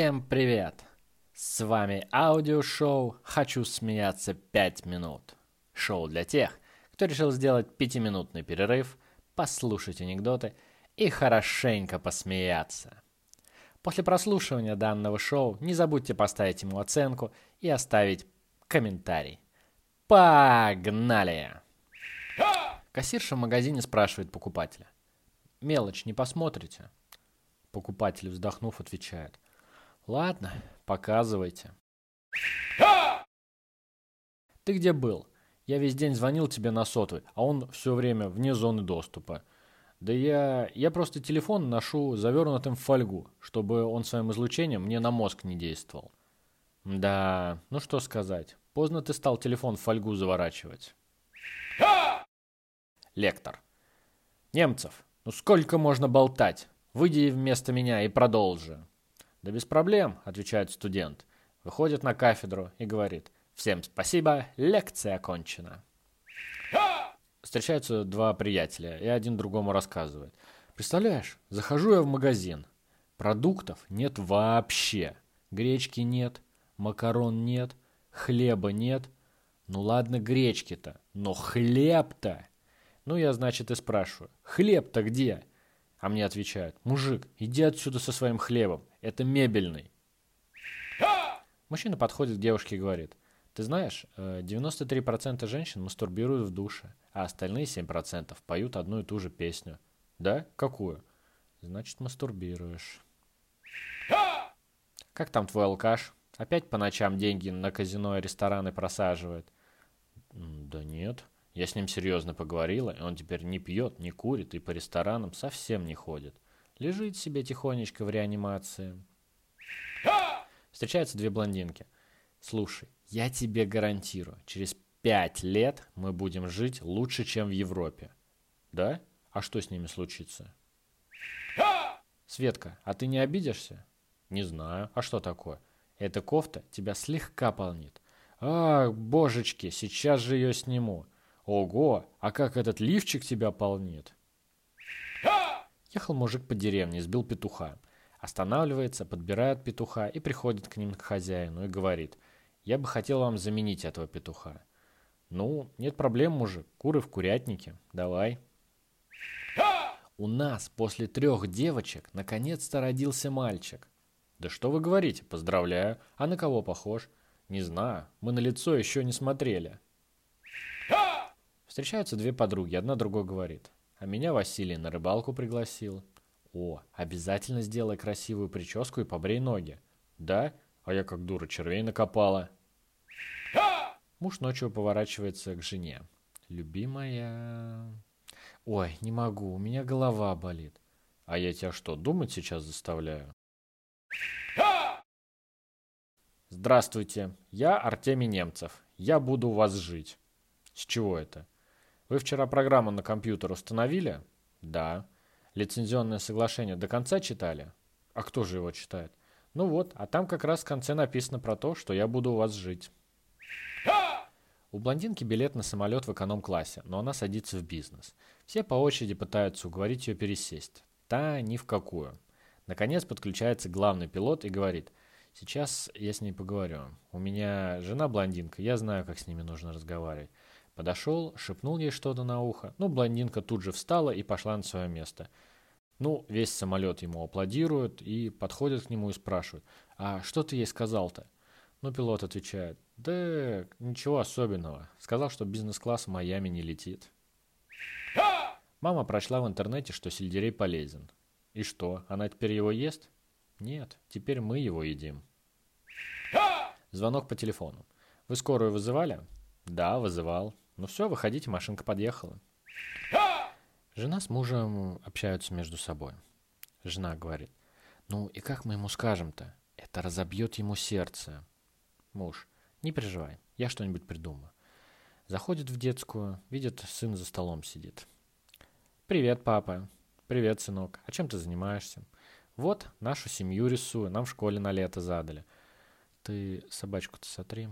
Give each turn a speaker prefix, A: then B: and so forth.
A: Всем привет! С вами аудиошоу «Хочу смеяться 5 минут». Шоу для тех, кто решил сделать пятиминутный перерыв, послушать анекдоты и хорошенько посмеяться. После прослушивания данного шоу не забудьте поставить ему оценку и оставить комментарий. Погнали! Кассирша в магазине спрашивает покупателя. «Мелочь не посмотрите?» Покупатель, вздохнув, отвечает. «Ладно, показывайте». «Ты где был? Я весь день звонил тебе на сотовый, а он все время вне зоны доступа. Да я... я просто телефон ношу завернутым в фольгу, чтобы он своим излучением мне на мозг не действовал». «Да, ну что сказать. Поздно ты стал телефон в фольгу заворачивать». Лектор. «Немцев, ну сколько можно болтать? Выйди вместо меня и продолжи». «Да без проблем», — отвечает студент. Выходит на кафедру и говорит. «Всем спасибо, лекция окончена». Встречаются два приятеля, и один другому рассказывает. «Представляешь, захожу я в магазин. Продуктов нет вообще. Гречки нет, макарон нет, хлеба нет. Ну ладно гречки-то, но хлеб-то ну, я, значит, и спрашиваю, хлеб-то где? А мне отвечают, мужик, иди отсюда со своим хлебом, это мебельный. Мужчина подходит к девушке и говорит, ты знаешь, 93% э, женщин мастурбируют в душе, а остальные 7% поют одну и ту же песню. Да? Какую? Значит, мастурбируешь. Как там твой алкаш? Опять по ночам деньги на казино и рестораны просаживает? Да нет. Я с ним серьезно поговорила, и он теперь не пьет, не курит и по ресторанам совсем не ходит. Лежит себе тихонечко в реанимации. Встречаются две блондинки. Слушай, я тебе гарантирую, через пять лет мы будем жить лучше, чем в Европе. Да? А что с ними случится? Светка, а ты не обидишься? Не знаю. А что такое? Эта кофта тебя слегка полнит. Ах, божечки, сейчас же ее сниму. Ого, а как этот лифчик тебя полнит? Ехал мужик по деревне, сбил петуха. Останавливается, подбирает петуха и приходит к ним к хозяину и говорит, «Я бы хотел вам заменить этого петуха». «Ну, нет проблем, мужик, куры в курятнике, давай». У нас после трех девочек наконец-то родился мальчик. Да что вы говорите, поздравляю. А на кого похож? Не знаю, мы на лицо еще не смотрели. Встречаются две подруги, одна другой говорит. А меня Василий на рыбалку пригласил. О, обязательно сделай красивую прическу и побрей ноги. Да? А я как дура червей накопала. Муж ночью поворачивается к жене. Любимая... Ой, не могу, у меня голова болит. А я тебя что, думать сейчас заставляю? Здравствуйте, я Артемий Немцев. Я буду у вас жить. С чего это? Вы вчера программу на компьютер установили? Да. Лицензионное соглашение до конца читали? А кто же его читает? Ну вот, а там как раз в конце написано про то, что я буду у вас жить. У блондинки билет на самолет в эконом-классе, но она садится в бизнес. Все по очереди пытаются уговорить ее пересесть. Та ни в какую. Наконец подключается главный пилот и говорит, сейчас я с ней поговорю. У меня жена блондинка, я знаю, как с ними нужно разговаривать. Подошел, шепнул ей что-то на ухо. Ну, блондинка тут же встала и пошла на свое место. Ну, весь самолет ему аплодирует и подходят к нему и спрашивают, а что ты ей сказал-то? Ну, пилот отвечает, да ничего особенного. Сказал, что бизнес-класс в Майами не летит. Мама прочла в интернете, что сельдерей полезен. И что, она теперь его ест? Нет, теперь мы его едим. Звонок по телефону. Вы скорую вызывали? Да, вызывал. Ну все, выходите, машинка подъехала. Жена с мужем общаются между собой. Жена говорит, ну и как мы ему скажем-то? Это разобьет ему сердце. Муж, не переживай, я что-нибудь придумаю. Заходит в детскую, видит, сын за столом сидит. «Привет, папа. Привет, сынок. А чем ты занимаешься?» «Вот, нашу семью рисую, нам в школе на лето задали». «Ты собачку-то сотри».